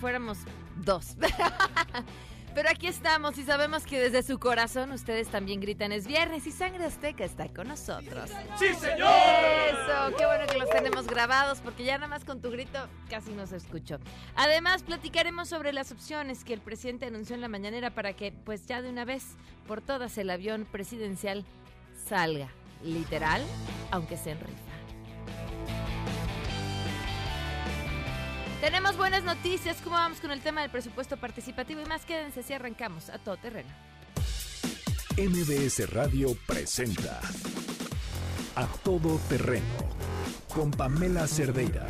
fuéramos dos. Pero aquí estamos y sabemos que desde su corazón ustedes también gritan es viernes y Sangre Azteca está con nosotros. ¡Sí, señor! Eso, qué bueno que los tenemos grabados porque ya nada más con tu grito casi no se escuchó. Además, platicaremos sobre las opciones que el presidente anunció en la mañanera para que, pues ya de una vez por todas, el avión presidencial salga. Literal, aunque sea en Tenemos buenas noticias. ¿Cómo vamos con el tema del presupuesto participativo? Y más, quédense si arrancamos a todo terreno. MBS Radio presenta A Todo Terreno con Pamela Cerdeira.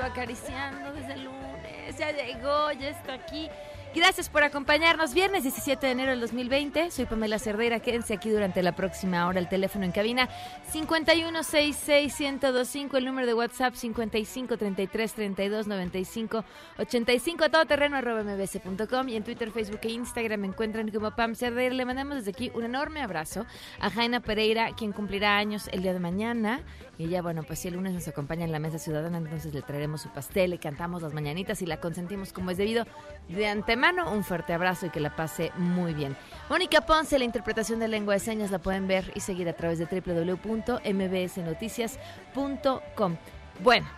Acariciando desde el lunes. Ya llegó, ya está aquí. Gracias por acompañarnos. Viernes 17 de enero del 2020. Soy Pamela Cerdeira. Quédense aquí durante la próxima hora. El teléfono en cabina 5166125. El número de WhatsApp 5533329585. A todo terreno arroba mbs.com. Y en Twitter, Facebook e Instagram me encuentran como Pam Cerdeira. Le mandamos desde aquí un enorme abrazo a Jaina Pereira, quien cumplirá años el día de mañana. Y ella, bueno, pues si el lunes nos acompaña en la mesa ciudadana, entonces le traeremos su pastel, le cantamos las mañanitas y la consentimos como es debido de antemano mano, un fuerte abrazo y que la pase muy bien. Mónica Ponce, la interpretación de lengua de señas la pueden ver y seguir a través de www.mbsnoticias.com. Bueno,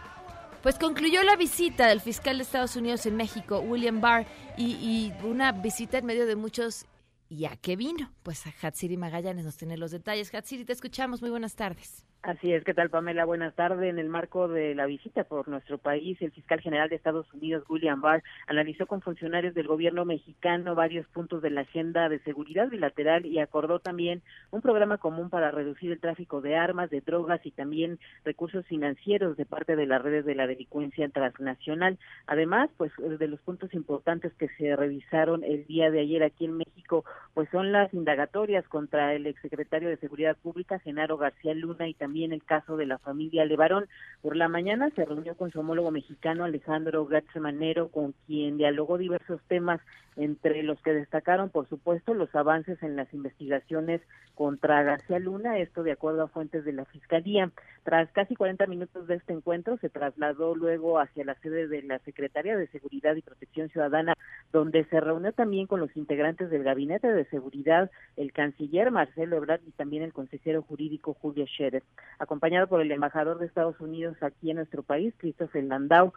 pues concluyó la visita del fiscal de Estados Unidos en México, William Barr, y, una visita en medio de muchos ¿Y a qué vino? Pues a Hatsiri Magallanes nos tiene los detalles. Hatsiri, te escuchamos. Muy buenas tardes. Así es, ¿qué tal Pamela? Buenas tardes. En el marco de la visita por nuestro país, el fiscal general de Estados Unidos, William Barr, analizó con funcionarios del gobierno mexicano varios puntos de la agenda de seguridad bilateral y acordó también un programa común para reducir el tráfico de armas, de drogas y también recursos financieros de parte de las redes de la delincuencia transnacional. Además, pues de los puntos importantes que se revisaron el día de ayer aquí en México, pues son las indagatorias contra el exsecretario de Seguridad Pública, Genaro García Luna, y también también el caso de la familia Levarón. Por la mañana se reunió con su homólogo mexicano Alejandro Manero, con quien dialogó diversos temas, entre los que destacaron, por supuesto, los avances en las investigaciones contra García Luna, esto de acuerdo a fuentes de la Fiscalía. Tras casi 40 minutos de este encuentro, se trasladó luego hacia la sede de la Secretaría de Seguridad y Protección Ciudadana, donde se reunió también con los integrantes del Gabinete de Seguridad, el canciller Marcelo Ebrard y también el consejero jurídico Julio Scherer acompañado por el embajador de Estados Unidos aquí en nuestro país, Christopher Landau.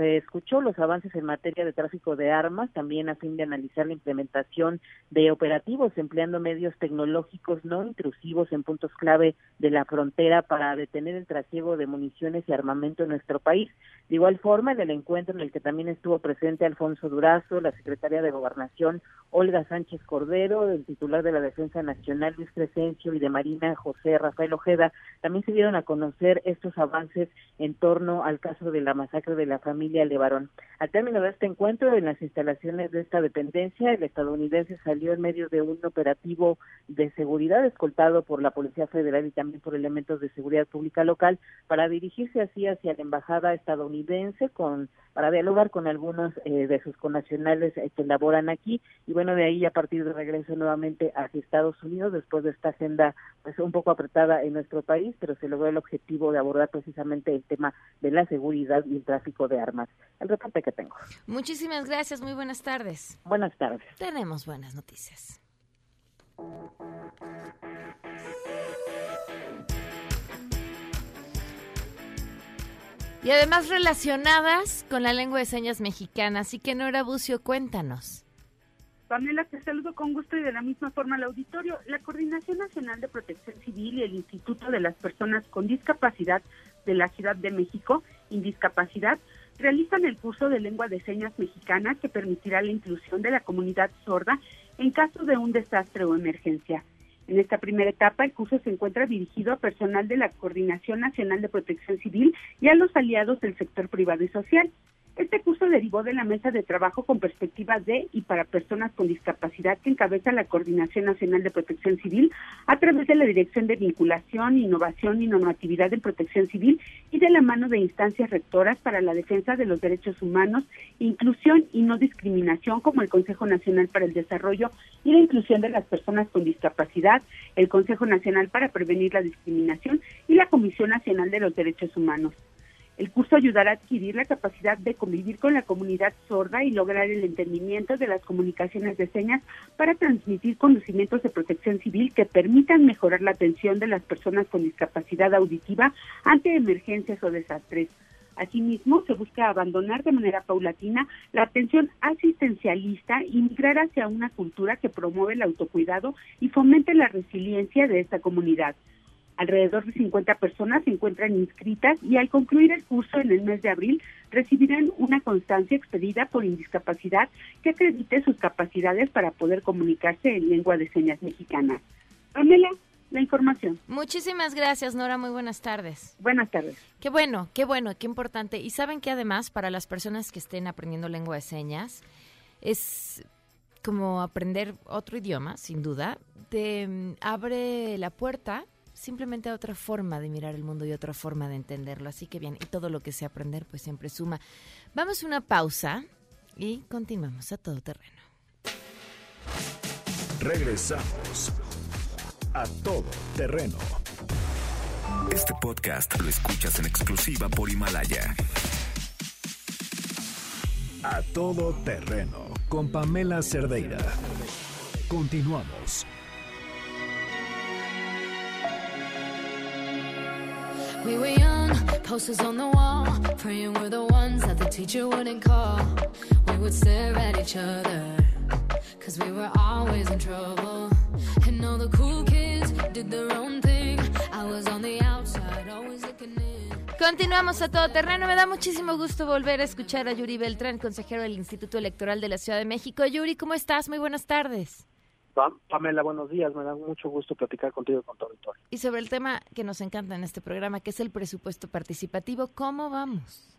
Eh, escuchó los avances en materia de tráfico de armas, también a fin de analizar la implementación de operativos empleando medios tecnológicos no intrusivos en puntos clave de la frontera para detener el trasiego de municiones y armamento en nuestro país. De igual forma, en el encuentro en el que también estuvo presente Alfonso Durazo, la secretaria de Gobernación Olga Sánchez Cordero, el titular de la Defensa Nacional Luis Crescencio y de Marina José Rafael Ojeda, también se dieron a conocer estos avances en torno al caso de la masacre de la familia Levarón. Al término de este encuentro, en las instalaciones de esta dependencia, el estadounidense salió en medio de un operativo de seguridad escoltado por la Policía Federal y también por elementos de seguridad pública local para dirigirse así hacia la embajada estadounidense con para dialogar con algunos eh, de sus connacionales eh, que laboran aquí y bueno, de ahí a partir de regreso nuevamente hacia Estados Unidos después de esta agenda pues un poco apretada en nuestro país, pero se logró el objetivo de abordar precisamente el tema de la seguridad y el tráfico de armas. El reporte que tengo. Muchísimas gracias, muy buenas tardes. Buenas tardes. Tenemos buenas noticias. Y además relacionadas con la lengua de señas mexicana. Así que Nora Bucio, cuéntanos. Pamela, te saludo con gusto y de la misma forma al auditorio. La Coordinación Nacional de Protección Civil y el Instituto de las Personas con Discapacidad de la Ciudad de México, Indiscapacidad, realizan el curso de lengua de señas mexicana que permitirá la inclusión de la comunidad sorda en caso de un desastre o emergencia. En esta primera etapa, el curso se encuentra dirigido a personal de la Coordinación Nacional de Protección Civil y a los aliados del sector privado y social. Este curso derivó de la mesa de trabajo con perspectiva de y para personas con discapacidad que encabeza la Coordinación Nacional de Protección Civil a través de la Dirección de Vinculación, Innovación y Normatividad en Protección Civil y de la mano de instancias rectoras para la defensa de los derechos humanos, inclusión y no discriminación como el Consejo Nacional para el Desarrollo y la Inclusión de las Personas con Discapacidad, el Consejo Nacional para Prevenir la Discriminación y la Comisión Nacional de los Derechos Humanos. El curso ayudará a adquirir la capacidad de convivir con la comunidad sorda y lograr el entendimiento de las comunicaciones de señas para transmitir conocimientos de protección civil que permitan mejorar la atención de las personas con discapacidad auditiva ante emergencias o desastres. Asimismo, se busca abandonar de manera paulatina la atención asistencialista y migrar hacia una cultura que promueve el autocuidado y fomente la resiliencia de esta comunidad. Alrededor de 50 personas se encuentran inscritas y al concluir el curso en el mes de abril recibirán una constancia expedida por indiscapacidad que acredite sus capacidades para poder comunicarse en lengua de señas mexicana. Pamela, la información. Muchísimas gracias, Nora. Muy buenas tardes. Buenas tardes. Qué bueno, qué bueno, qué importante. Y saben que además para las personas que estén aprendiendo lengua de señas es como aprender otro idioma, sin duda. Te mm, abre la puerta simplemente otra forma de mirar el mundo y otra forma de entenderlo. Así que bien, y todo lo que sé aprender pues siempre suma. Vamos a una pausa y continuamos a todo terreno. Regresamos a todo terreno. Este podcast lo escuchas en exclusiva por Himalaya. A todo terreno con Pamela Cerdeira. Continuamos. We were young, posters on the wall, praying we're the ones that the teacher wouldn't call. We would stare at each other, cause we were always in trouble. And all the cool kids did their own thing. I was on the outside, always looking in. Continuamos a todo terreno. Me da muchísimo gusto volver a escuchar a Yuri Beltrán, consejero del Instituto Electoral de la Ciudad de México. Yuri, ¿cómo estás? Muy buenas tardes. Pamela, buenos días. Me da mucho gusto platicar contigo con tu auditorio. Y sobre el tema que nos encanta en este programa, que es el presupuesto participativo, ¿cómo vamos?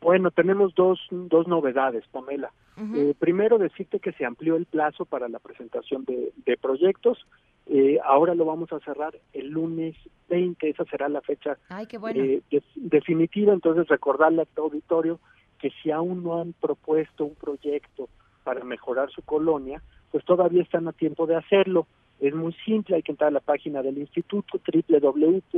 Bueno, tenemos dos, dos novedades, Pamela. eh, primero, decirte que se amplió el plazo para la presentación de, de proyectos. Eh, ahora lo vamos a cerrar el lunes 20, esa será la fecha Ay, qué bueno. eh, de- definitiva. Entonces, recordarle a tu auditorio que si aún no han propuesto un proyecto para mejorar su colonia, pues todavía están a tiempo de hacerlo. Es muy simple, hay que entrar a la página del instituto www.ism.mx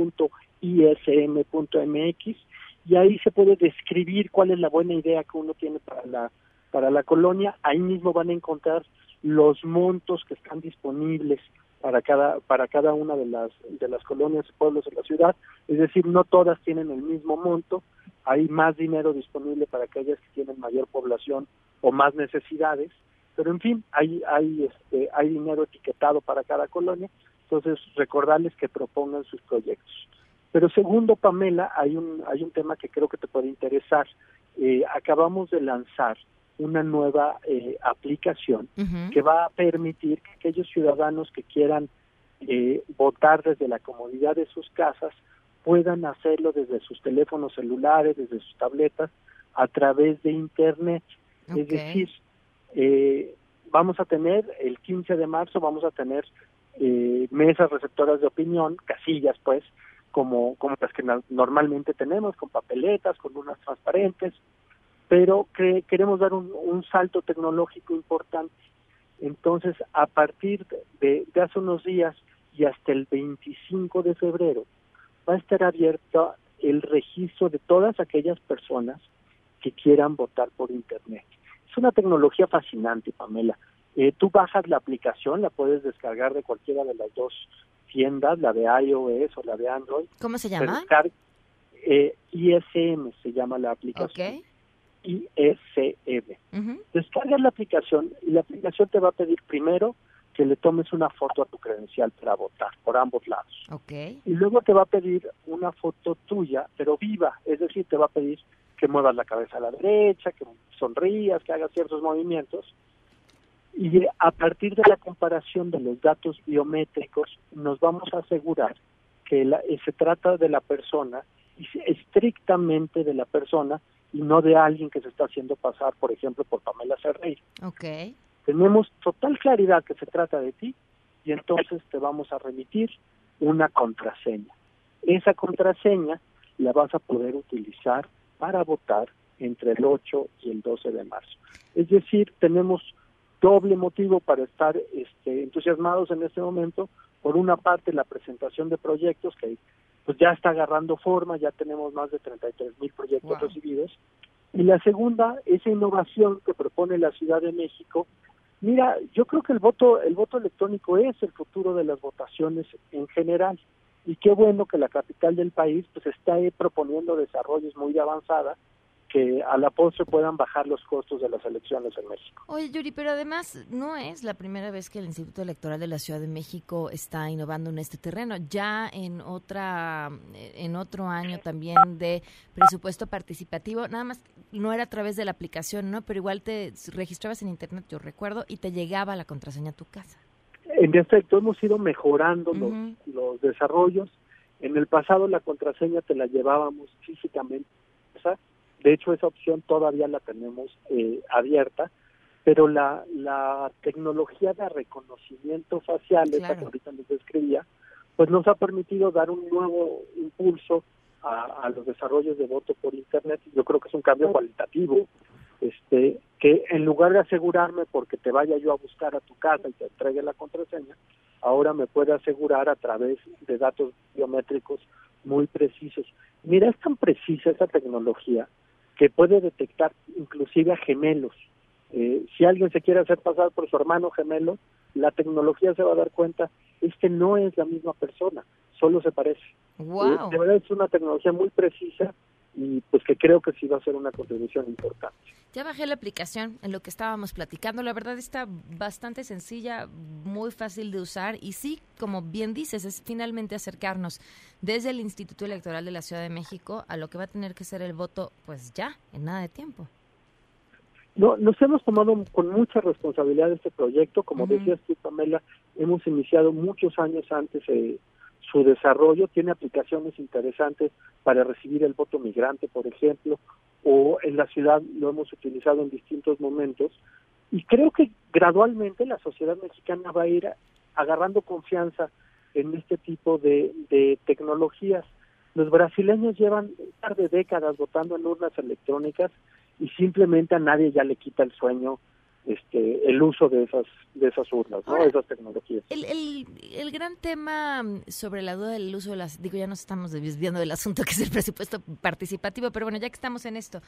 y ahí se puede describir cuál es la buena idea que uno tiene para la para la colonia. Ahí mismo van a encontrar los montos que están disponibles para cada para cada una de las de las colonias y pueblos de la ciudad, es decir, no todas tienen el mismo monto, hay más dinero disponible para aquellas que tienen mayor población o más necesidades, pero en fin, hay hay este hay dinero etiquetado para cada colonia, entonces recordarles que propongan sus proyectos. Pero segundo, Pamela, hay un hay un tema que creo que te puede interesar. Eh, acabamos de lanzar una nueva eh, aplicación que va a permitir que aquellos ciudadanos que quieran eh, votar desde la comodidad de sus casas puedan hacerlo desde sus teléfonos celulares, desde sus tabletas, a través de Internet. Es decir, eh, vamos a tener, el 15 de marzo, vamos a tener eh, mesas receptoras de opinión, casillas pues, como, como las que normalmente tenemos, con papeletas, con unas transparentes, pero que queremos dar un, salto tecnológico importante. Entonces, a partir de hace unos días y hasta el 25 de febrero, va a estar abierto el registro de todas aquellas personas que quieran votar por Internet. Es una tecnología fascinante, Pamela. Eh, tú bajas la aplicación, la puedes descargar de cualquiera de las dos tiendas, la de iOS o la de Android. ¿Cómo se llama? Descar- eh, ISM se llama la aplicación. Ok. ISM. Ujú. Descargas la aplicación y la aplicación te va a pedir primero que le tomes una foto a tu credencial para votar por ambos lados. Ok. Y luego te va a pedir una foto tuya, pero viva, es decir, te va a pedir que muevas la cabeza a la derecha, que sonrías, que hagas ciertos movimientos. Y a partir de la comparación de los datos biométricos, nos vamos a asegurar que la- eh, se trata de la persona, estrictamente de la persona, y no de alguien que se está haciendo pasar, por ejemplo, por Pamela Ferreira Ok. tenemos total claridad que se trata de ti y entonces te vamos a remitir una contraseña. Esa contraseña la vas a poder utilizar para votar entre el 8 y el 12 de marzo. Es decir, tenemos doble motivo para estar este, entusiasmados en este momento. Por una parte, la presentación de proyectos que pues ya está agarrando forma, ya tenemos más de 33 mil proyectos Wow. recibidos. Y la segunda, esa innovación que propone la Ciudad de México. Mira, yo creo que el voto, el voto electrónico es el futuro de las votaciones en general. Y qué bueno que la capital del país pues está proponiendo desarrollos muy avanzados que a la postre puedan bajar los costos de las elecciones en México. Oye, Yuri, pero además no es la primera vez que el Instituto Electoral de la Ciudad de México está innovando en este terreno. Ya en otra, en otro año también de presupuesto participativo, nada más no era a través de la aplicación, ¿no? Pero igual te registrabas en internet, yo recuerdo, y te llegaba la contraseña a tu casa. En efecto, hemos ido mejorando los, los desarrollos. En el pasado la contraseña te la llevábamos físicamente. De hecho, esa opción todavía la tenemos eh, abierta, pero la, la tecnología de reconocimiento facial, esa Claro. que ahorita les describía, pues nos ha permitido dar un nuevo impulso a, a los desarrollos de voto por Internet. Yo creo que es un cambio cualitativo, este, que en lugar de asegurarme porque te vaya yo a buscar a tu casa y te entregue la contraseña, ahora me puede asegurar a través de datos biométricos muy precisos. Mira, es tan precisa esa tecnología que puede detectar inclusive a gemelos. Eh, si alguien se quiere hacer pasar por su hermano gemelo, la tecnología se va a dar cuenta, este no es la misma persona, solo se parece. ¡Wow! Eh, de verdad es una tecnología muy precisa y pues que creo que sí va a ser una contribución importante. Ya bajé la aplicación en lo que estábamos platicando. La verdad está bastante sencilla, muy fácil de usar y sí, como bien dices, es finalmente acercarnos desde el Instituto Electoral de la Ciudad de México a lo que va a tener que ser el voto, pues ya, en nada de tiempo. No, nos hemos tomado con mucha responsabilidad este proyecto. Como decías tú, Pamela, hemos iniciado muchos años antes eh, su desarrollo. Tiene aplicaciones interesantes para recibir el voto migrante, por ejemplo, o en la ciudad lo hemos utilizado en distintos momentos. Y creo que gradualmente la sociedad mexicana va a ir agarrando confianza en este tipo de, de tecnologías. Los brasileños llevan un par de décadas votando en urnas electrónicas y simplemente a nadie ya le quita el sueño este el uso de esas de esas urnas, esas tecnologías. El, el, el gran tema mm, sobre la duda del uso de las, digo, ya nos estamos desviando del asunto que es el presupuesto participativo, pero bueno, ya que estamos en esto,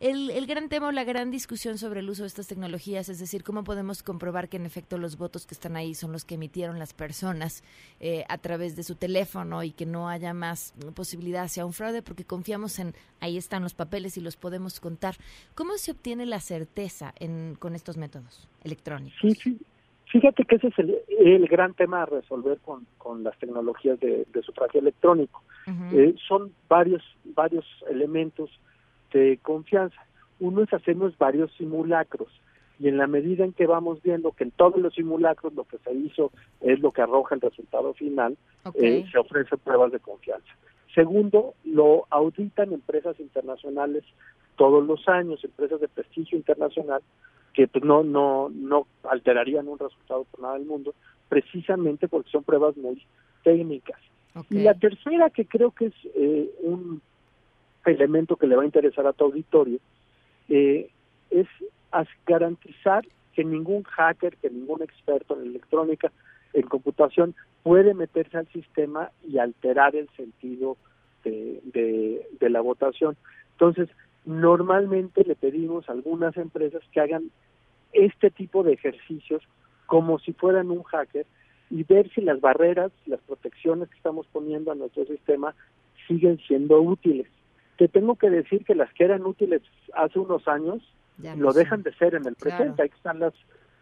el, el gran tema o la gran discusión sobre el uso de estas tecnologías, es decir, cómo podemos comprobar que en efecto los votos que están ahí son los que emitieron las personas eh, a través de su teléfono y que no haya más posibilidad hacia un fraude porque confiamos en, ahí están los papeles y los podemos contar. ¿Cómo se obtiene la certeza en, con estos métodos electrónicos? Sí, sí. Fíjate que ese es el, el gran tema a resolver con, con las tecnologías de, de sufragio electrónico. Eh, son varios varios elementos de confianza. Uno es hacernos varios simulacros y en la medida en que vamos viendo que en todos los simulacros lo que se hizo es lo que arroja el resultado final, eh, se ofrecen pruebas de confianza. Segundo, lo auditan empresas internacionales todos los años, empresas de prestigio internacional que pues, no no no alterarían un resultado por nada del mundo, precisamente porque son pruebas muy técnicas. Y la tercera, que creo que es eh, un elemento que le va a interesar a tu auditorio, eh, es garantizar que ningún hacker, que ningún experto en electrónica, en computación, puede meterse al sistema y alterar el sentido de, de, la votación. Entonces, normalmente le pedimos a algunas empresas que hagan este tipo de ejercicios como si fueran un hacker y ver si las barreras, las protecciones que estamos poniendo a nuestro sistema siguen siendo útiles. Te tengo que decir que las que eran útiles hace unos años lo dejan de ser en el presente, hay que estarlas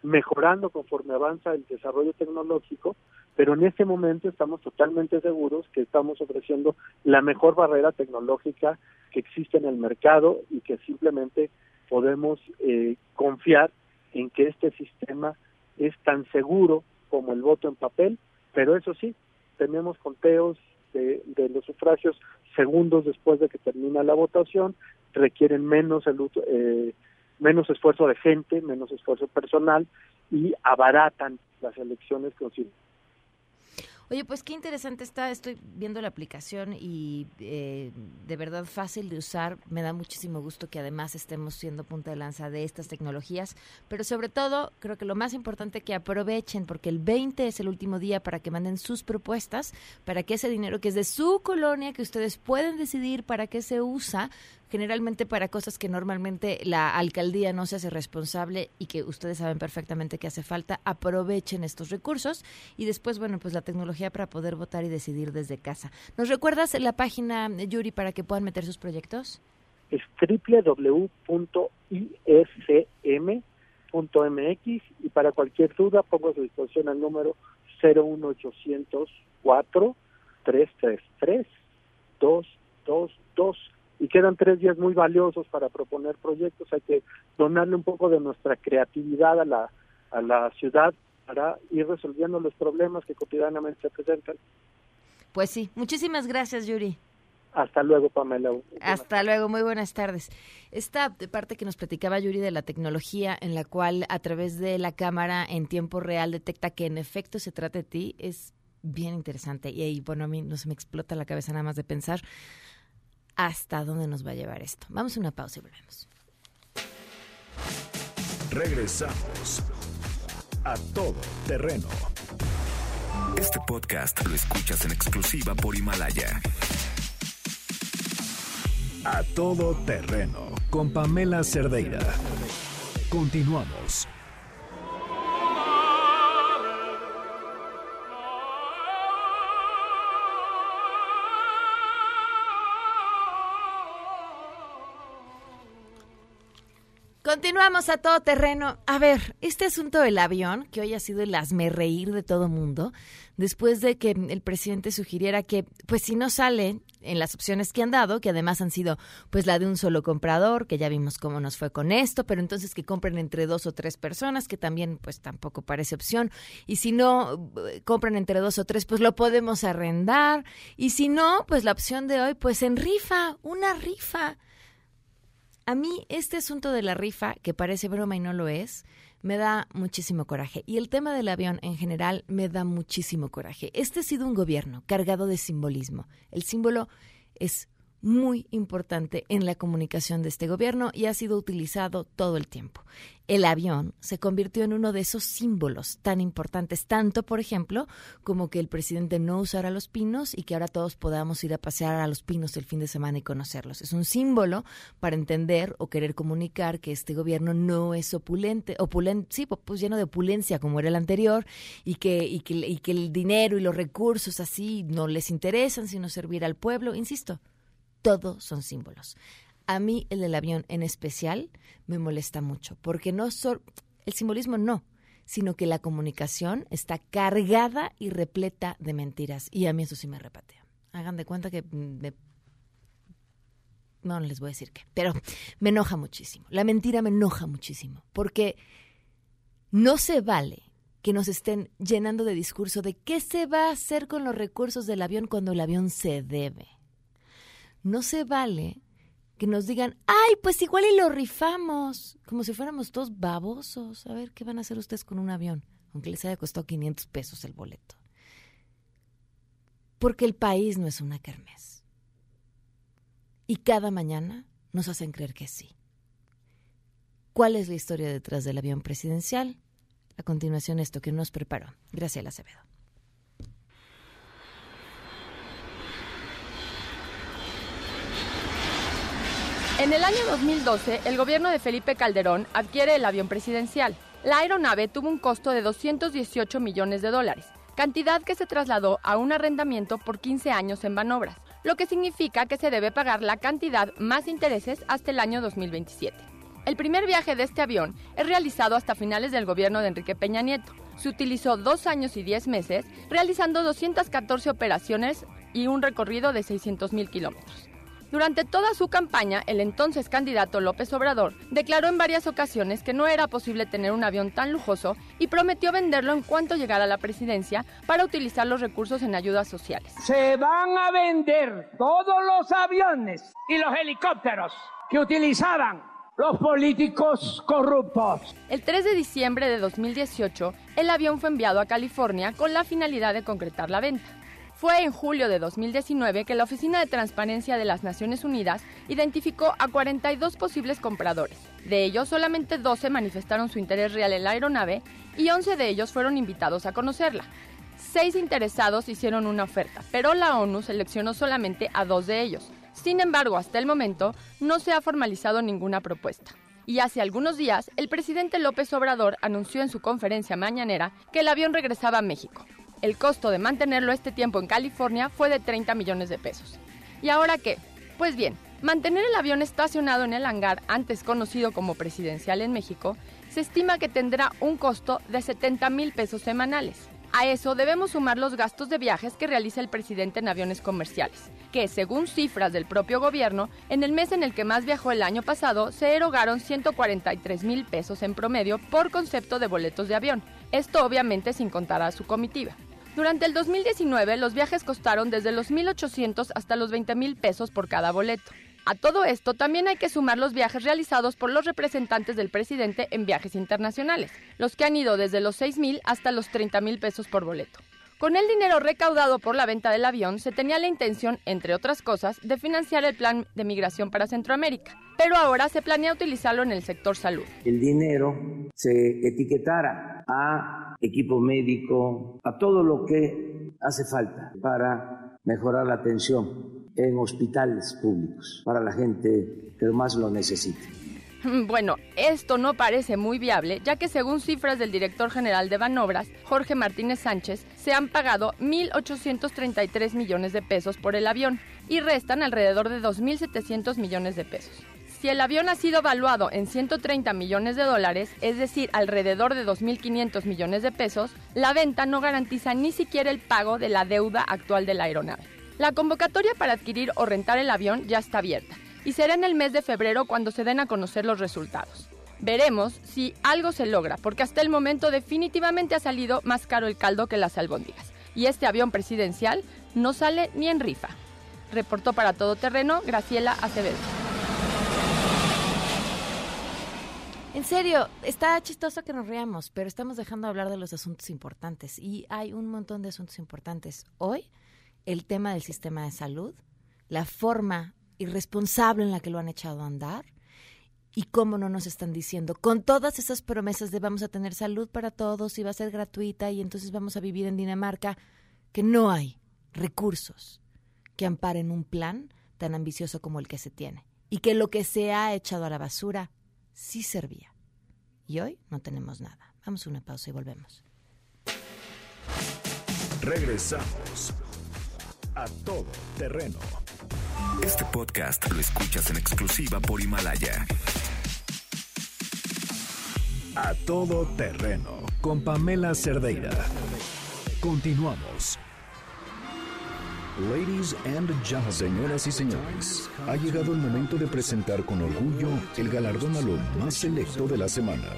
mejorando conforme avanza el desarrollo tecnológico, pero en este momento estamos totalmente seguros que estamos ofreciendo la mejor barrera tecnológica que existe en el mercado y que simplemente podemos eh, confiar en que este sistema es tan seguro como el voto en papel, pero eso sí, tenemos conteos de, de los sufragios segundos después de que termina la votación, requieren menos el, eh, menos esfuerzo de gente, menos esfuerzo personal y abaratan las elecciones con Oye, pues qué interesante está, estoy viendo la aplicación y eh, de verdad fácil de usar. Me da muchísimo gusto que además estemos siendo punta de lanza de estas tecnologías, pero sobre todo creo que lo más importante que aprovechen, porque el 20 es el último día para que manden sus propuestas, para que ese dinero que es de su colonia, que ustedes pueden decidir para qué se usa, generalmente para cosas que normalmente la alcaldía no se hace responsable y que ustedes saben perfectamente que hace falta, aprovechen estos recursos y después, bueno, pues la tecnología para poder votar y decidir desde casa. ¿Nos recuerdas la página, Yuri, para que puedan meter sus proyectos? Es www.ism.mx y para cualquier duda pongo a su disposición el número 01800 4 333 222 y quedan tres días muy valiosos para proponer proyectos. Hay que donarle un poco de nuestra creatividad a la, a la ciudad para ir resolviendo los problemas que cotidianamente se presentan. Pues sí, muchísimas gracias, Yuri. Hasta luego, Pamela. Hasta luego, muy buenas tardes. Esta parte que nos platicaba Yuri de la tecnología en la cual a través de la cámara en tiempo real detecta que en efecto se trata de ti es bien interesante y ahí, bueno, a mí no se me explota la cabeza nada más de pensar hasta dónde nos va a llevar esto. Vamos a una pausa y volvemos. Regresamos a todo terreno. Este podcast lo escuchas en exclusiva por Himalaya. A todo terreno con Pamela Cerdeira. Continuamos. Continuamos a todo terreno. A ver, este asunto del avión, que hoy ha sido el asme reír de todo mundo, después de que el presidente sugiriera que, pues si no sale en las opciones que han dado, que además han sido pues la de un solo comprador, que ya vimos cómo nos fue con esto, pero entonces que compren entre dos o tres personas, que también pues tampoco parece opción, y si no eh, compran entre dos o tres, pues lo podemos arrendar, y si no, pues la opción de hoy, pues en rifa, una rifa a mí este asunto de la rifa, que parece broma y no lo es, me da muchísimo coraje. Y el tema del avión en general me da muchísimo coraje. Este ha sido un gobierno cargado de simbolismo. El símbolo es muy importante en la comunicación de este gobierno y ha sido utilizado todo el tiempo. El avión se convirtió en uno de esos símbolos tan importantes, tanto, por ejemplo, como que el presidente no usara los pinos y que ahora todos podamos ir a pasear a los pinos el fin de semana y conocerlos. Es un símbolo para entender o querer comunicar que este gobierno no es opulente, opulente sí, pues lleno de opulencia como era el anterior y que, y que, y que el dinero y los recursos así no les interesan, sino servir al pueblo. Insisto, todos son símbolos. A mí el del avión en especial me molesta mucho, porque no solo el simbolismo no, sino que la comunicación está cargada y repleta de mentiras. Y a mí eso sí me repatea. Hagan de cuenta que. No, no les voy a decir qué, pero me enoja muchísimo. La mentira me enoja muchísimo, porque no se vale que nos estén llenando de discurso de qué se va a hacer con los recursos del avión cuando el avión se debe no se vale que nos digan, ay, pues igual y lo rifamos, como si fuéramos todos babosos. A ver, ¿qué van a hacer ustedes con un avión? Aunque les haya costado 500 pesos el boleto. Porque el país no es una kermés. Y cada mañana nos hacen creer que sí. ¿Cuál es la historia detrás del avión presidencial? A continuación, esto que nos preparó Graciela Acevedo. En el año 2012, el gobierno de Felipe Calderón adquiere el avión presidencial. La aeronave tuvo un costo de 218 millones de dólares, cantidad que se trasladó a un arrendamiento por 15 años en Banobras, lo que significa que se debe pagar la cantidad más intereses hasta el año 2027. El primer viaje de este avión es realizado hasta finales del gobierno de Enrique Peña Nieto. Se utilizó dos años y diez meses, realizando 214 operaciones y un recorrido de 600 mil kilómetros. Durante toda su campaña, el entonces candidato López Obrador declaró en varias ocasiones que no era posible tener un avión tan lujoso y prometió venderlo en cuanto llegara a la presidencia para utilizar los recursos en ayudas sociales. Se van a vender todos los aviones y los helicópteros que utilizaban los políticos corruptos. El 3 de diciembre de 2018, el avión fue enviado a California con la finalidad de concretar la venta. Fue en julio de 2019 que la Oficina de Transparencia de las Naciones Unidas identificó a 42 posibles compradores. De ellos, solamente 12 manifestaron su interés real en la aeronave y 11 de ellos fueron invitados a conocerla. Seis interesados hicieron una oferta, pero la ONU seleccionó solamente a dos de ellos. Sin embargo, hasta el momento no se ha formalizado ninguna propuesta. Y hace algunos días, el presidente López Obrador anunció en su conferencia mañanera que el avión regresaba a México. El costo de mantenerlo este tiempo en California fue de 30 millones de pesos. ¿Y ahora qué? Pues bien, mantener el avión estacionado en el hangar, antes conocido como presidencial en México, se estima que tendrá un costo de 70 mil pesos semanales. A eso debemos sumar los gastos de viajes que realiza el presidente en aviones comerciales, que según cifras del propio gobierno, en el mes en el que más viajó el año pasado se erogaron 143 mil pesos en promedio por concepto de boletos de avión. Esto obviamente sin contar a su comitiva. Durante el 2019 los viajes costaron desde los 1.800 hasta los 20 mil pesos por cada boleto. A todo esto también hay que sumar los viajes realizados por los representantes del presidente en viajes internacionales, los que han ido desde los 6 mil hasta los 30 mil pesos por boleto. Con el dinero recaudado por la venta del avión se tenía la intención, entre otras cosas, de financiar el plan de migración para Centroamérica, pero ahora se planea utilizarlo en el sector salud. El dinero se etiquetara a equipo médico, a todo lo que hace falta para mejorar la atención en hospitales públicos para la gente que más lo necesite. Bueno, esto no parece muy viable, ya que según cifras del director general de Banobras, Jorge Martínez Sánchez, se han pagado 1.833 millones de pesos por el avión y restan alrededor de 2.700 millones de pesos. Si el avión ha sido valuado en 130 millones de dólares, es decir, alrededor de 2.500 millones de pesos, la venta no garantiza ni siquiera el pago de la deuda actual de la aeronave. La convocatoria para adquirir o rentar el avión ya está abierta y será en el mes de febrero cuando se den a conocer los resultados. Veremos si algo se logra, porque hasta el momento definitivamente ha salido más caro el caldo que las albóndigas. Y este avión presidencial no sale ni en rifa. Reportó para Todo Terreno Graciela Acevedo. En serio, está chistoso que nos riamos, pero estamos dejando de hablar de los asuntos importantes. Y hay un montón de asuntos importantes. Hoy, el tema del sistema de salud, la forma irresponsable en la que lo han echado a andar y cómo no nos están diciendo con todas esas promesas de vamos a tener salud para todos y va a ser gratuita y entonces vamos a vivir en Dinamarca, que no hay recursos que amparen un plan tan ambicioso como el que se tiene y que lo que se ha echado a la basura sí servía. Y hoy no tenemos nada. Vamos a una pausa y volvemos. Regresamos a todo terreno. Este podcast lo escuchas en exclusiva por Himalaya. A todo terreno con Pamela Cerdeira. Continuamos. Ladies and gentlemen, señoras y señores, ha llegado el momento de presentar con orgullo el galardón a lo más selecto de la semana.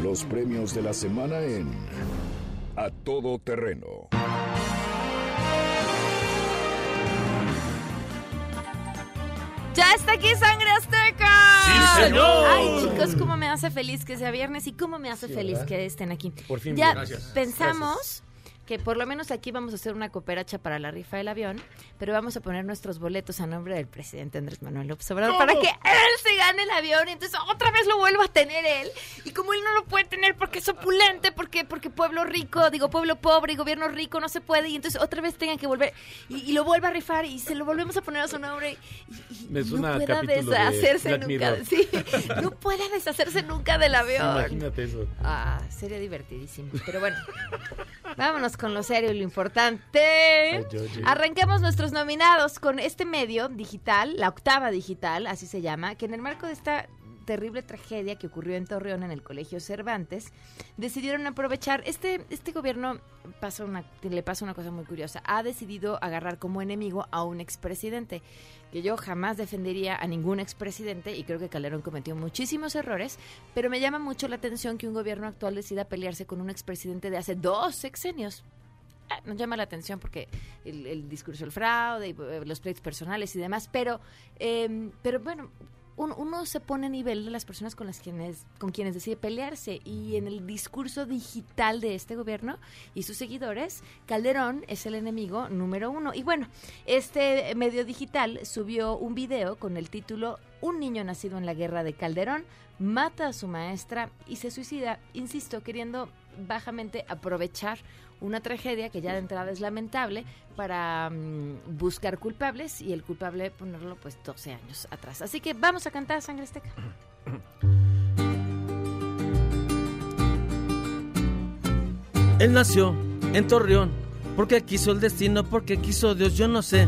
Los premios de la semana en A Todo Terreno. ¡Ya está aquí Sangre Azteca! ¡Sí, señor! Ay, chicos, cómo me hace feliz que sea viernes y cómo me hace feliz ¿verdad? que estén aquí. Por fin, ya gracias. pensamos que por lo menos aquí vamos a hacer una cooperacha para la rifa del avión, pero vamos a poner nuestros boletos a nombre del presidente Andrés Manuel López Obrador para que él se gane el avión y entonces otra vez lo vuelva a tener él. Y como él no lo puede tener porque es opulente, porque, porque pueblo rico, digo pueblo pobre y gobierno rico no se puede, y entonces otra vez tengan que volver y, y lo vuelva a rifar y se lo volvemos a poner a su nombre y, y Me no pueda de deshacerse nunca. Sí, no puede deshacerse nunca del avión. Imagínate eso. Ah, sería divertidísimo. Pero bueno, vámonos con lo serio y lo importante. Arranquemos nuestros nominados con este medio digital, la octava digital, así se llama, que en el marco de esta terrible tragedia que ocurrió en Torreón en el Colegio Cervantes, decidieron aprovechar este este gobierno pasa una le pasa una cosa muy curiosa, ha decidido agarrar como enemigo a un expresidente, que yo jamás defendería a ningún expresidente y creo que Calderón cometió muchísimos errores, pero me llama mucho la atención que un gobierno actual decida pelearse con un expresidente de hace dos sexenios. Ah, nos llama la atención porque el, discurso del fraude, eh, los pleitos personales y demás, pero, eh, pero bueno, un- uno se pone a nivel de las personas con las quienes, con quienes decide pelearse y en el discurso digital de este gobierno y sus seguidores, Calderón es el enemigo número uno. Y bueno, este medio digital subió un video con el título Un niño nacido en la guerra de Calderón mata a su maestra y se suicida, insisto, queriendo bajamente aprovechar una tragedia que ya de entrada es lamentable para mm, buscar culpables y el culpable ponerlo pues 12 años atrás. Así que vamos a cantar Sangre Azteca. Él nació en Torreón, porque quiso el destino, porque quiso Dios, yo no sé.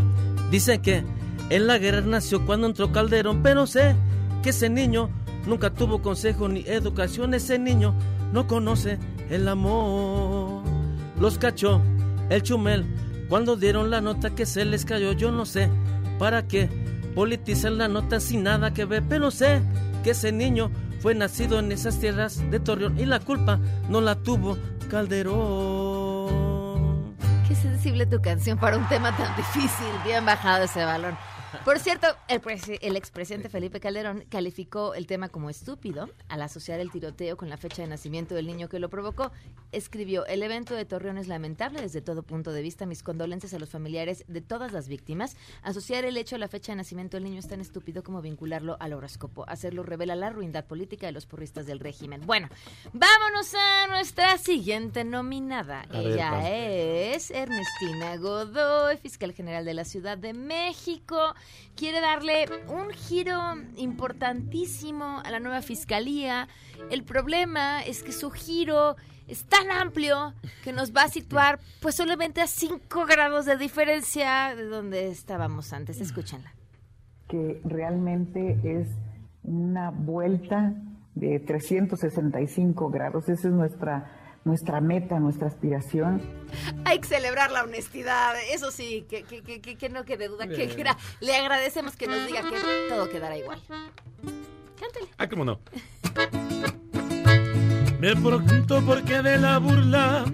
Dice que en la guerra nació cuando entró Calderón, pero sé que ese niño nunca tuvo consejo ni educación, ese niño no conoce el amor. Los cachó el chumel cuando dieron la nota que se les cayó, yo no sé para qué politizan la nota sin nada que ver, pero sé que ese niño fue nacido en esas tierras de Torreón y la culpa no la tuvo Calderón. Qué sensible tu canción para un tema tan difícil. Bien bajado ese balón. Por cierto, el, el expresidente Felipe Calderón calificó el tema como estúpido al asociar el tiroteo con la fecha de nacimiento del niño que lo provocó. Escribió, el evento de Torreón es lamentable desde todo punto de vista. Mis condolencias a los familiares de todas las víctimas. Asociar el hecho a la fecha de nacimiento del niño es tan estúpido como vincularlo al horóscopo. Hacerlo revela la ruindad política de los porristas del régimen. Bueno, vámonos a nuestra siguiente nominada. A Ella es Ernestina Godoy, fiscal general de la Ciudad de México. Quiere darle un giro importantísimo a la nueva fiscalía. El problema es que su giro es tan amplio que nos va a situar pues solamente a 5 grados de diferencia de donde estábamos antes. Escúchenla. que realmente es una vuelta de 365 grados. Esa es nuestra, nuestra meta, nuestra aspiración. Hay que celebrar la honestidad, eso sí, que, que, que, que- no quede duda, que gra- le agradecemos que nos diga que todo quedará igual. Ah, cómo no. Me pregunto por qué de la burla,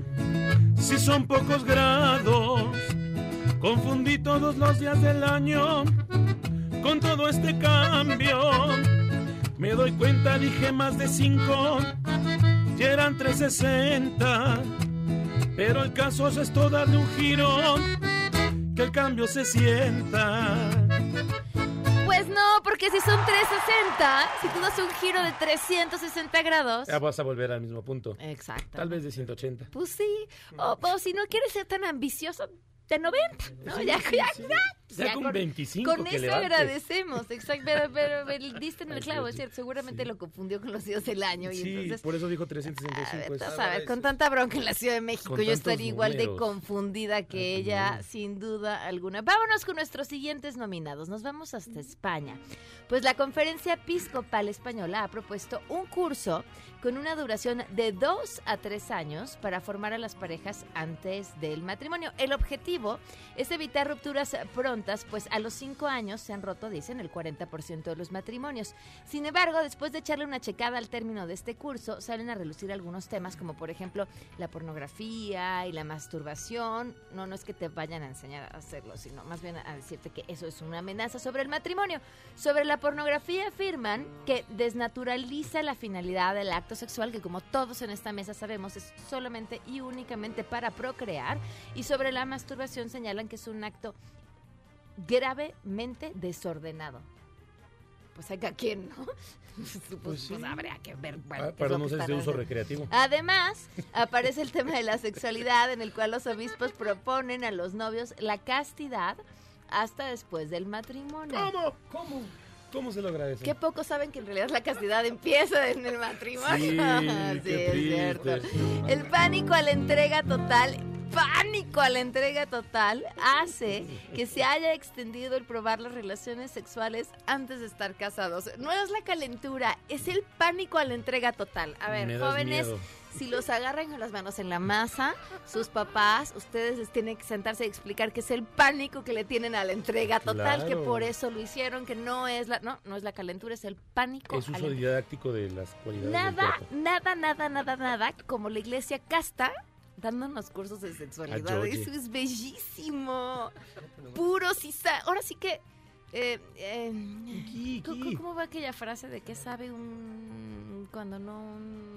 si son pocos grados. Confundí todos los días del año con todo este cambio. Me doy cuenta, dije más de cinco, y eran 360. Pero el caso es esto darle un giro, que el cambio se sienta. Pues no, porque si son 360, si tú das un giro de 360 grados, Ya vas a volver al mismo punto. Exacto. Tal vez de 180. pues sí. O, o si no quieres ser tan ambicioso, de 90, ¿no? Sí, ya, sí, ya, sí. ya. Ya con 25 Con que eso levantes. agradecemos, exacto. Pero, pero, pero diste en el clavo, es cierto. Seguramente lo confundió con los días del año. Y Sí, entonces, por eso dijo 365. es- Entonces, a ver, con tanta bronca en la Ciudad de México, yo estaría igual de confundida que ella, sin duda alguna. Vámonos con nuestros siguientes nominados. Nos vamos hasta España. Pues la Conferencia Episcopal Española ha propuesto un curso con una duración de dos a tres años para formar a las parejas antes del matrimonio. El objetivo es evitar rupturas prontas, pues a los cinco años se han roto, dicen, el 40% de los matrimonios. Sin embargo, después de echarle una checada al término de este curso, salen a relucir algunos temas como por ejemplo la pornografía y la masturbación. No, no es que te vayan a enseñar a hacerlo, sino más bien a decirte que eso es una amenaza sobre el matrimonio. Sobre la pornografía afirman que desnaturaliza la finalidad del acto acto sexual que como todos en esta mesa sabemos es solamente y únicamente para procrear y sobre la masturbación señalan que es un acto gravemente desordenado. Pues acá quién, ¿no? Pues, pues sí. habría que ver. bueno, Ah, lo no que de están uso recreativo. Además, aparece el tema de la sexualidad en el cual los obispos proponen a los novios la castidad hasta después del matrimonio. ¿Cómo? ¿Cómo? ¿Cómo se logra eso? Qué pocos saben que en realidad la castidad empieza en el matrimonio. Sí, Sí, qué es cierto. El pánico a la entrega total, pánico a la entrega total, hace que se haya extendido el probar las relaciones sexuales antes de estar casados. No es la calentura, es el pánico a la entrega total. A ver, jóvenes, miedo. Si los agarran con las manos en la masa, sus papás, ustedes les tienen que sentarse y explicar que es el pánico que le tienen a la entrega total, que por eso lo hicieron, que no es la, no, no es la calentura, es el pánico. Es uso didáctico de las cualidades Nada, nada, nada, nada, nada, como la iglesia casta dándonos cursos de sexualidad. Eso es bellísimo. Puro sisa. Ahora sí que. eh, eh, ¿cómo, va aquella frase de que sabe un. cuando no.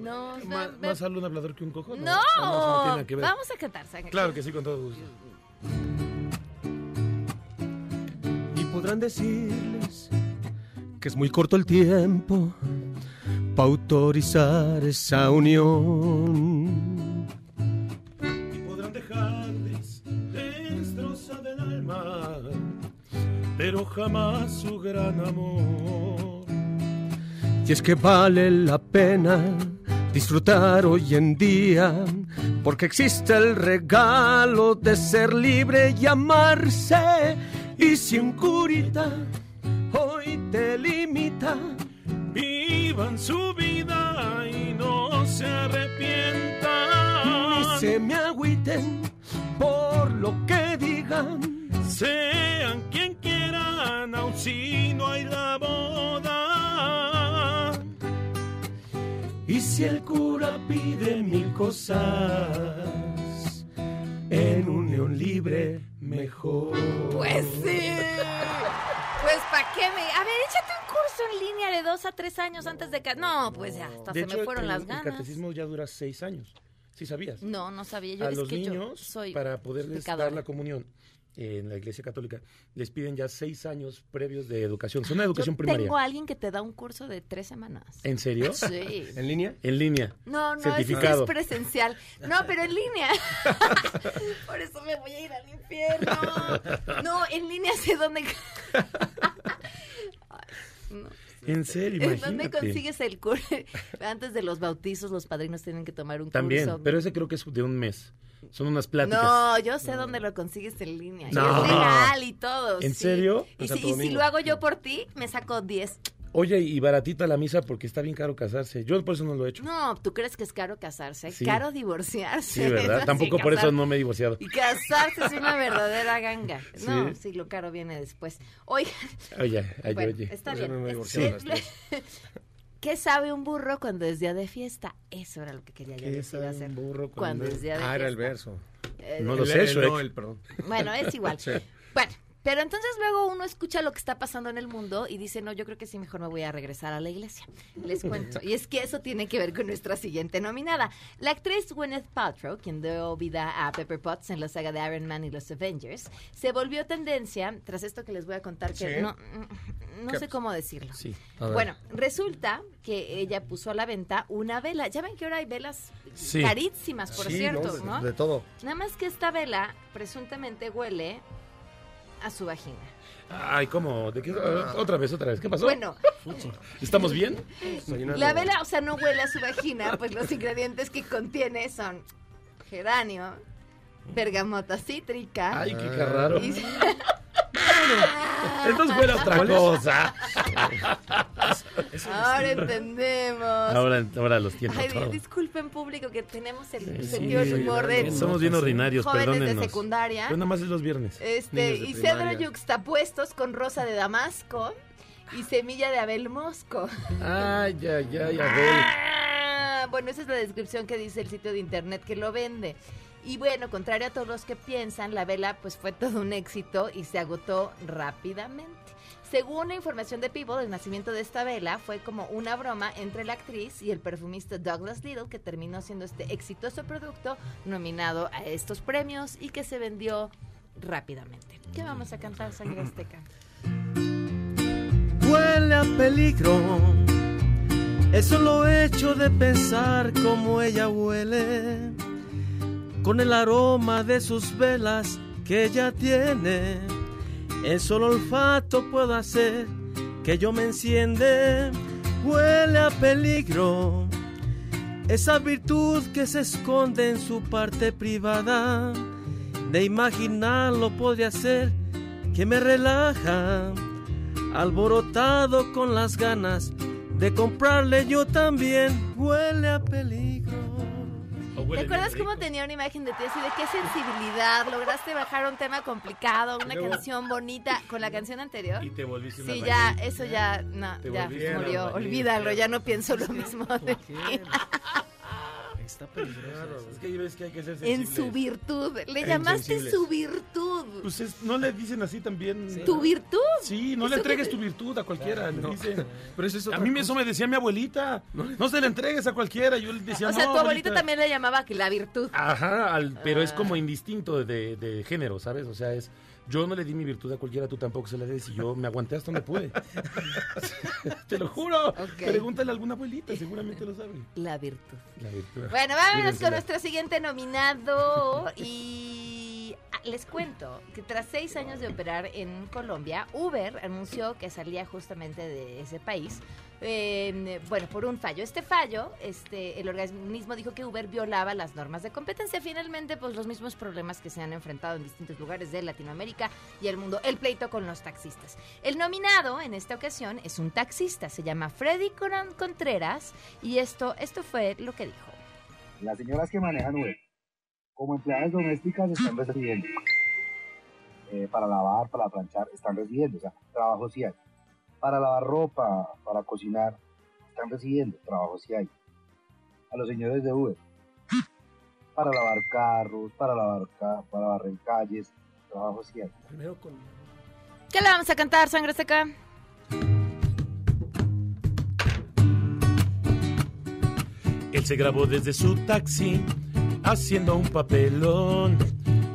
No, más sale un hablador que un cojo. No, no tiene nada que ver. vamos a cantar. Claro que sí, con todo gusto. y podrán decirles que es muy corto el tiempo para autorizar esa unión. Y podrán dejarles destrozada el alma, pero jamás su gran amor. Y es que vale la pena disfrutar hoy en día, porque existe el regalo de ser libre y amarse. Y si un curita hoy te limita, Vivan su vida y no se arrepientan. ni se me agüiten por lo que digan. Sean quien quieran, aun si no hay la boda. Y si el cura pide mil cosas, en unión libre mejor. Pues sí. Pues ¿para qué me.? A ver, échate un curso en línea de dos a tres años antes de que. No, pues ya, hasta De se hecho, me fueron el, las el ganas. catecismo ya dura seis años. ¿Sí sabías? No, no sabía yo. a es los que yo niños, soy para poderles pecadora. dar la comunión en la iglesia católica, les piden ya seis años previos de educación. Es una Yo educación primaria. Tengo a alguien que te da un curso de tres semanas. ¿En serio? Sí. ¿En línea? En línea. No, no, Certificado. es presencial. No, pero en línea. Por eso me voy a ir al infierno. No, en línea sé dónde. Ay, no. En serio, ¿En imagínate. dónde consigues el curso? Antes de los bautizos, los padrinos tienen que tomar un También, curso. pero ese creo que es de un mes. Son unas pláticas. No, yo sé dónde lo consigues en línea. Y No. es legal y todo. ¿En sí. serio? Y, si, y si lo hago yo por ti, me saco 10. Oye, y baratita la misa porque está bien caro casarse. Yo por eso no lo he hecho. No, ¿tú crees que es caro casarse? Sí. Caro divorciarse. Sí, ¿verdad? Tampoco por eso no me he divorciado. Y casarse es una verdadera ganga. No, Sí. lo caro viene después. Oigan, Oye, ay, bueno, oye. está bien. no me he Es- divorciado sí. las ¿Qué sabe un burro cuando es día de fiesta? Eso era lo que quería yo ¿Qué decir sabe hacer. un burro cuando, cuando es día de Ah, fiesta? era el verso. Eh, No lo El- sé, el- Shrek. no, el perdón. Bueno, es igual. Sí. Bueno, pero entonces luego uno escucha lo que está pasando en el mundo y dice, no, yo creo que sí, mejor me voy a regresar a la iglesia. Les cuento. Y es que eso tiene que ver con nuestra siguiente nominada. La actriz Gwyneth Paltrow, quien dio vida a Pepper Potts en la saga de Iron Man y los Avengers, se volvió tendencia, tras esto que les voy a contar, que ¿Sí? no, no ¿Qué sé cómo decirlo. Sí. Bueno, resulta que ella puso a la venta una vela. Ya ven que ahora hay velas Sí. carísimas, por cierto, de- ¿no? De todo. Nada más que esta vela presuntamente huele a su vagina. Ay, ¿cómo? ¿De qué? Ah, Otra vez, otra vez. ¿Qué pasó? Bueno, ¿Estamos bien? la vela, o sea, no huele a su vagina, pues los ingredientes que contiene son geranio, bergamota cítrica. Ay, qué raro. y- Entonces fuera otra cosa. Ahora entendemos. Ahora, ahora los tiempo Ay, todo. disculpen público que tenemos el Sí, sentido del humor de Somos bien ordinarios, jóvenes de secundaria. Pero nada más es los viernes. Este, y cedro yuxtapuestos con rosa de damasco y semilla de abel mosco. Ay, ay, ay, Abel. Ah, bueno, esa es la descripción que dice el sitio de internet que lo vende. Y bueno, contrario a todos los que piensan, la vela pues fue todo un éxito y se agotó rápidamente. Según la información de People, el nacimiento de esta vela fue como una broma entre la actriz y el perfumista Douglas Little, que terminó siendo este exitoso producto nominado a estos premios y que se vendió rápidamente. ¿Qué vamos a cantar, Sangre Azteca? Huele a peligro. El solo hecho de pensar como ella huele, con el aroma de sus velas que ella tiene, el solo olfato puedo hacer que yo me enciende. Huele a peligro. Esa virtud que se esconde en su parte privada, de imaginarlo podría ser que me relaja, alborotado con las ganas de comprarle yo también, huele a peligro. ¿Te acuerdas cómo tenía una imagen de ti así de qué sensibilidad? Lograste bajar un tema complicado, una Luego- canción bonita con la canción anterior. Y te volviste una Sí, ya, eso ya, no, Te ya murió. Olvídalo, ya no pienso lo mismo de ti. Está peligroso. Es que ves que hay que ser En su virtud. Le En llamaste sensibles. su virtud. Pues es- no le dicen así también. ¿Tu virtud? Sí, no le ¿Eso qué entregues tu virtud a cualquiera. le dicen. Pero eso es a mí cosa. eso me decía mi abuelita. No, se le entregues a cualquiera. Yo le decía, O sea, no, tu abuelita también le llamaba que la virtud. Ajá, al- pero es Ah. como indistinto de, de género, ¿sabes? O sea, es. Yo no le di mi virtud a cualquiera, tú tampoco se la des y yo me aguanté hasta donde pude. Te lo juro. Pregúntale a alguna abuelita, seguramente lo sabe. La virtud. La virtud. Bueno, vámonos con nuestro siguiente nominado y ah, les cuento que tras seis años de operar en Colombia, Uber anunció que salía justamente de ese país. Eh, bueno, por un fallo. Este fallo, este, el organismo dijo que Uber violaba las normas de competencia. Finalmente, pues los mismos problemas que se han enfrentado en distintos lugares de Latinoamérica y el mundo. El pleito con los taxistas. El nominado en esta ocasión es un taxista. Se llama Freddy Contreras y esto, esto fue lo que dijo. Las señoras que manejan Uber, como empleadas domésticas, están recibiendo. Eh, para lavar, para planchar, están recibiendo. O sea, trabajo sí hay. Para lavar ropa, para cocinar, están recibiendo. Trabajo sí hay. A los señores de Uber. Para lavar carros, para lavar, ca- para barrer calles, trabajo sí hay. Primero con... ¿Qué le vamos a cantar, Sangre Seca? Él se grabó desde su taxi, haciendo un papelón,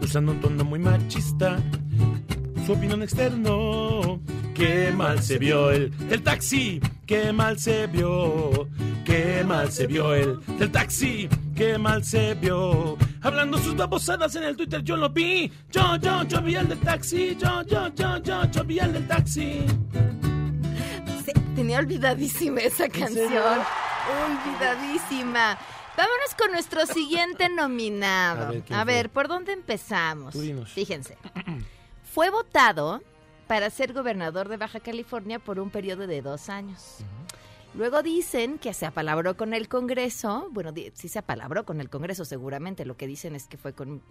usando un tono muy machista. Su opinión externo, qué mal se vio el del taxi, qué mal se vio, qué mal se vio el del taxi, qué mal se vio. Hablando sus babosadas en el Twitter, yo lo vi, yo, yo, yo vi el del taxi, yo, yo, yo, yo, yo vi el del taxi. Sí, tenía olvidadísima esa canción. Olvidadísima. Vámonos con nuestro siguiente nominado. A A ver, ver, ¿quién fue? ¿por dónde empezamos? Fíjense. Fue votado para ser gobernador de Baja California por un periodo de dos años. Luego dicen que se apalabró con el Congreso. Bueno, sí se apalabró con el Congreso, seguramente. Lo que dicen es que fue con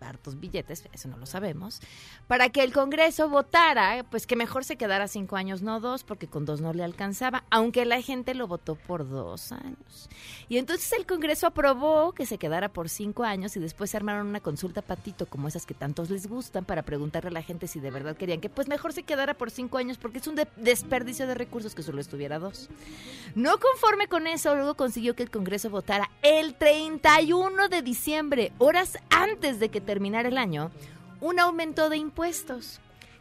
hartos billetes, eso no lo sabemos. Para que el Congreso votara, pues que mejor se quedara cinco años, no dos, porque con dos no le alcanzaba, aunque la gente lo votó por dos años. Y entonces el Congreso aprobó que se quedara por cinco años y después se armaron una consulta patito, como esas que tantos les gustan, para preguntarle a la gente si de verdad querían que pues mejor se quedara por cinco años, porque es un de- desperdicio de recursos que solo estuviera dos. No conforme con eso, luego consiguió que el Congreso votara el 31 de diciembre, horas antes de que terminara el año, un aumento de impuestos.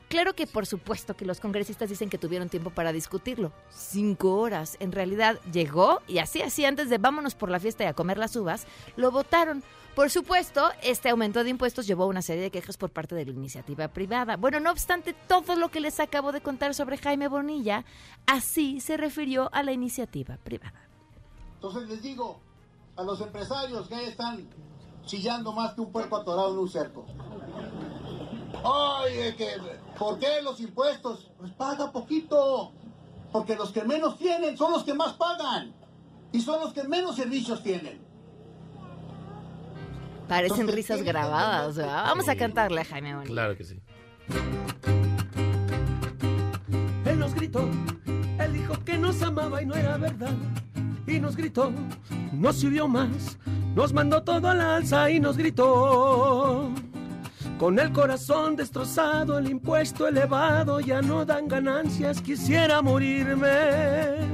Claro que por supuesto que los congresistas dicen que tuvieron tiempo para discutirlo. Cinco horas. En realidad llegó y así, así, antes de vámonos por la fiesta y a comer las uvas, lo votaron. Por supuesto, este aumento de impuestos llevó a una serie de quejas por parte de la iniciativa privada. Bueno, no obstante todo lo que les acabo de contar sobre Jaime Bonilla, así se refirió a la iniciativa privada. Entonces les digo a los empresarios que ahí están chillando más que un puerco atorado en un cerco. Oye, que, ¿por qué los impuestos? Pues paga poquito. Porque los que menos tienen son los que más pagan. Y son los que menos servicios tienen. Parecen risas grabadas. ¿verdad? Vamos a cantarle a Jaime Bonilla. Claro que sí. Él nos gritó, él dijo que nos amaba y no era verdad. Y nos gritó, no sirvió más, nos mandó todo al alza y nos gritó. Con el corazón destrozado, el impuesto elevado, ya no dan ganancias, quisiera morirme.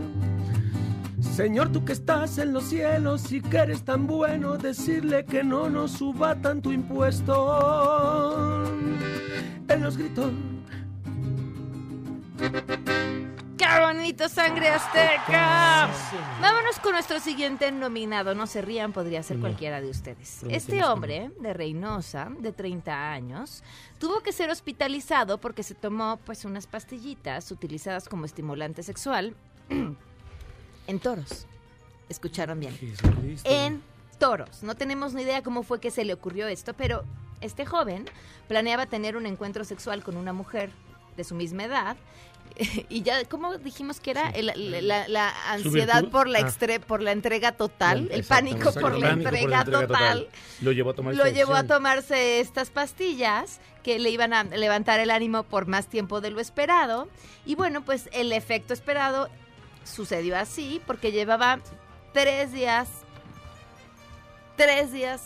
Señor, tú que estás en los cielos y que eres tan bueno, decirle que no nos suba tanto impuesto. Él nos gritó. ¡Qué bonito, sangre azteca! Vámonos con nuestro siguiente nominado. No se rían, podría ser cualquiera de ustedes. Este hombre de Reynosa, de 30 años, tuvo que ser hospitalizado porque se tomó pues unas pastillitas utilizadas como estimulante sexual en toros. Escucharon bien. En toros. No tenemos ni idea cómo fue que se le ocurrió esto, pero este joven planeaba tener un encuentro sexual con una mujer de su misma edad. Y ya, ¿cómo dijimos que era? El- la, la- la ansiedad por la, Ah. extre- por la entrega total, el pánico por la entrega total. Lo llevó a Lo llevó tomarse estas pastillas que le iban a levantar el ánimo por más tiempo de lo esperado. Y bueno, pues el efecto esperado sucedió así porque llevaba tres días, tres días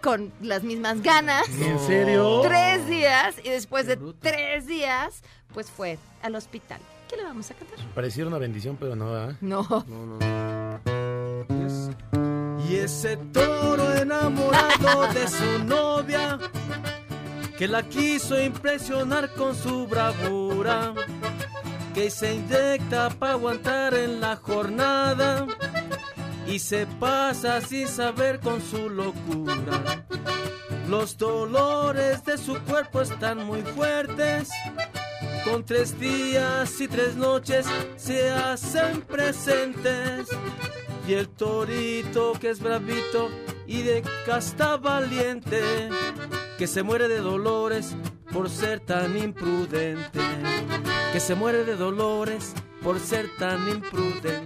con las mismas ganas. ¿En serio? Tres días y después de tres días, pues fue al hospital. ¿Qué le vamos a cantar? Pareciera una bendición, pero no, ¿verdad? No. Y ese toro enamorado de su novia, que la quiso impresionar con su bravura, que se inyecta para aguantar en la jornada y se pasa sin saber con su locura. Los dolores de su cuerpo están muy fuertes. Con tres días y tres noches se hacen presentes. Y el torito que es bravito y de casta valiente, que se muere de dolores por ser tan imprudente. Que se muere de dolores por ser tan imprudente.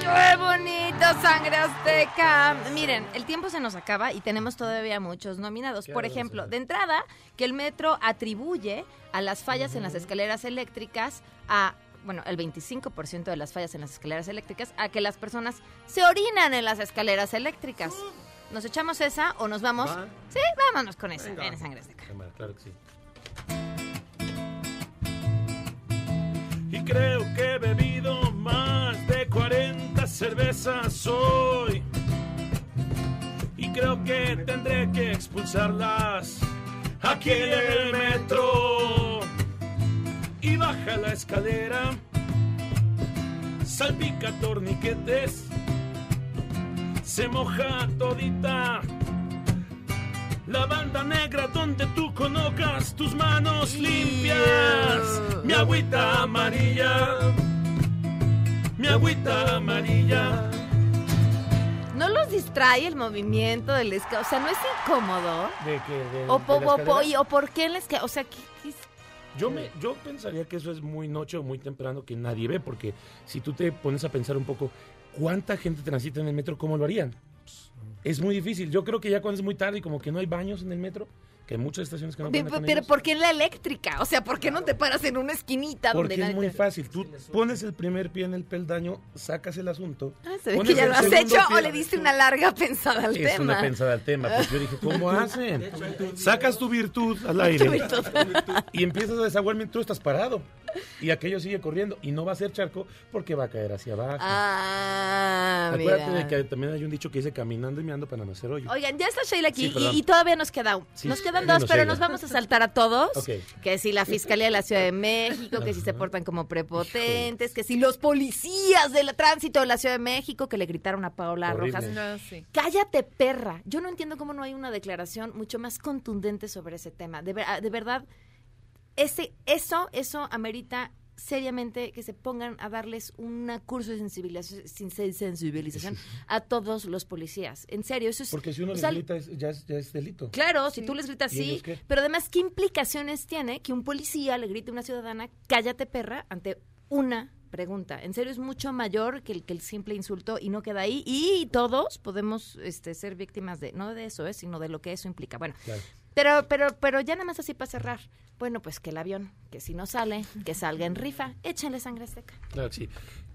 ¡Qué bonito, sangre azteca! Miren, el tiempo se nos acaba y tenemos todavía muchos nominados. Por ejemplo, de entrada, que el metro atribuye a las fallas en las escaleras eléctricas a, bueno, el 25% de las fallas en las escaleras eléctricas a que las personas se orinan en las escaleras eléctricas. ¿Nos echamos esa o nos vamos? Va. Sí, vámonos con esa. Ven, sangre azteca. Cámara, Claro que sí. Y creo que he bebido más de 40 cervezas hoy. Y creo que tendré que expulsarlas aquí en el metro. Y baja la escalera, salpica torniquetes, se moja todita. La banda negra donde tú colocas tus manos limpias. Mi agüita amarilla. Mi agüita amarilla. ¿No los distrae el movimiento del escalera? O sea, ¿no es incómodo? ¿De qué? ¿De- ¿O, po- la o, po- y- o por qué la escalera? O sea, ¿qué, qué es? Yo, me, yo pensaría que eso es muy noche o muy temprano que nadie ve, porque si tú te pones a pensar un poco, ¿cuánta gente transita en el metro? ¿Cómo lo harían? Es muy difícil. Yo creo que ya cuando es muy tarde y como que no hay baños en el metro, que hay muchas estaciones que no con pero ellos. ¿por qué en la eléctrica? O sea, ¿por qué no te paras en una esquinita Porque donde es muy te- fácil. Tú pones el primer pie en el peldaño, sacas el asunto. Ah, se ve que ya lo has hecho pie- o le diste una larga pensada al Es tema. una pensada al tema. Pues yo dije, ¿cómo hacen? Sacas tu virtud al Tu aire virtud. y empiezas a desaguar mientras tú estás parado. Y aquello sigue corriendo y no va a ser charco porque va a caer hacia abajo. Ah, Acuérdate mira. de que también hay un dicho que dice caminando y meando para no hacer hoyo. Oigan, ya está Sheila aquí Sí, y, y todavía nos queda Sí, nos quedan dos, pero nos vamos a saltar a todos. Que si la Fiscalía de la Ciudad de México, que si se portan como prepotentes, que si los policías del tránsito de la Ciudad de México que le gritaron a Paola Horrible. Rojas. No, Cállate, perra. Yo no entiendo cómo no hay una declaración mucho más contundente sobre ese tema. De, ver- de verdad, ese, eso, eso amerita seriamente que se pongan a darles un curso de sensibilización, sin- sensibilización a todos los policías. En serio, eso es... Porque si uno les sea, grita es- ya, es, ya es delito. Claro, si tú les gritas ¿Y sí, pero además, ¿qué implicaciones tiene que un policía le grite a una ciudadana, cállate perra, ante una pregunta? En serio, es mucho mayor que el, que el simple insulto y no queda ahí. Y todos podemos este, ser víctimas de, no de eso, eh, sino de lo que eso implica. Bueno, Claro. Pero, pero, pero ya nada más así para cerrar. Bueno, pues que el avión, que si no sale, que salga en rifa, échenle sangre azteca. Claro sí.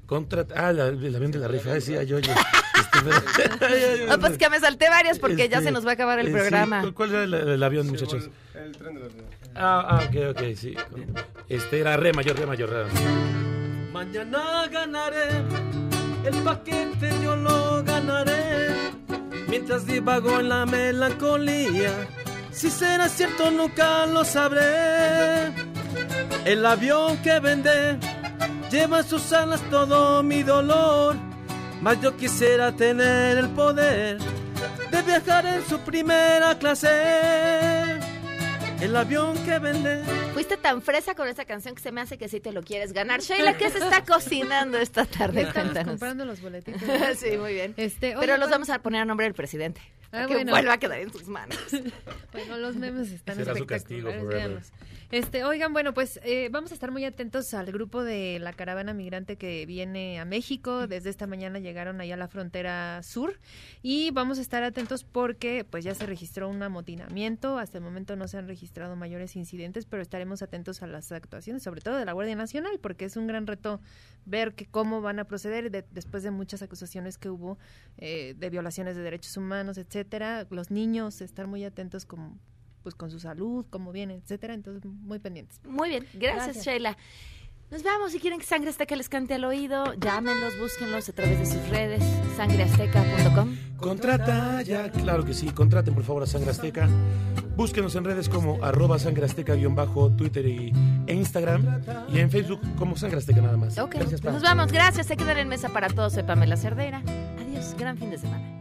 Contra... Ah, la- el avión de la rifa, decía yo. este, No, pues que me salté varias porque ya Este, se nos va a acabar el eh, programa. ¿Cuál- ¿Cuál era el, el avión, muchachos? El tren de los Ah, ah, ok, ok, sí. Este era re mayor, re mayor. re- Mañana ganaré, el paquete yo lo ganaré. Mientras divago en la melancolía, si será cierto nunca lo sabré. El avión que vendé lleva en sus alas todo mi dolor. Mas yo quisiera tener el poder de viajar en su primera clase. El avión que vendé. Fuiste tan fresa con esa canción que se me hace que sí te lo quieres ganar. Sheila, ¿qué se está cocinando esta tarde? Estamos Cuéntanos. comprando los boletitos. sí, muy bien. Este, Pero oye, los pues- vamos a poner a nombre del presidente. Ah, que bueno. vuelva a quedar en sus manos. Bueno, los memes están Será su castigo espectaculares. Este, oigan, bueno, pues eh, vamos a estar muy atentos al grupo de la caravana migrante que viene a México. Desde esta mañana llegaron allá a la frontera sur y vamos a estar atentos porque pues ya se registró un amotinamiento. Hasta el momento no se han registrado mayores incidentes, pero estaremos atentos a las actuaciones, sobre todo de la Guardia Nacional, porque es un gran reto ver que cómo van a proceder de- después de muchas acusaciones que hubo eh, de violaciones de derechos humanos, etcétera. Los niños estar muy atentos con pues con su salud, cómo vienen, etcétera. Entonces muy pendientes. Muy bien, gracias, Gracias. Sheila. Nos vamos. Si quieren que Sangre Azteca les cante al oído, llámenlos, búsquenlos a través de sus redes, sangreazteca.com. Contrata ya, claro que sí, contraten por favor a Sangre Azteca. Búsquenos en redes como arroba Sangre Azteca guion bajo Twitter y, e Instagram y en Facebook como Sangre Azteca nada más. Ok, Gracias, Pam. nos vamos. Gracias. Se quedan en mesa para todos. Soy Pamela Cerdera. Adiós. Gran fin de semana.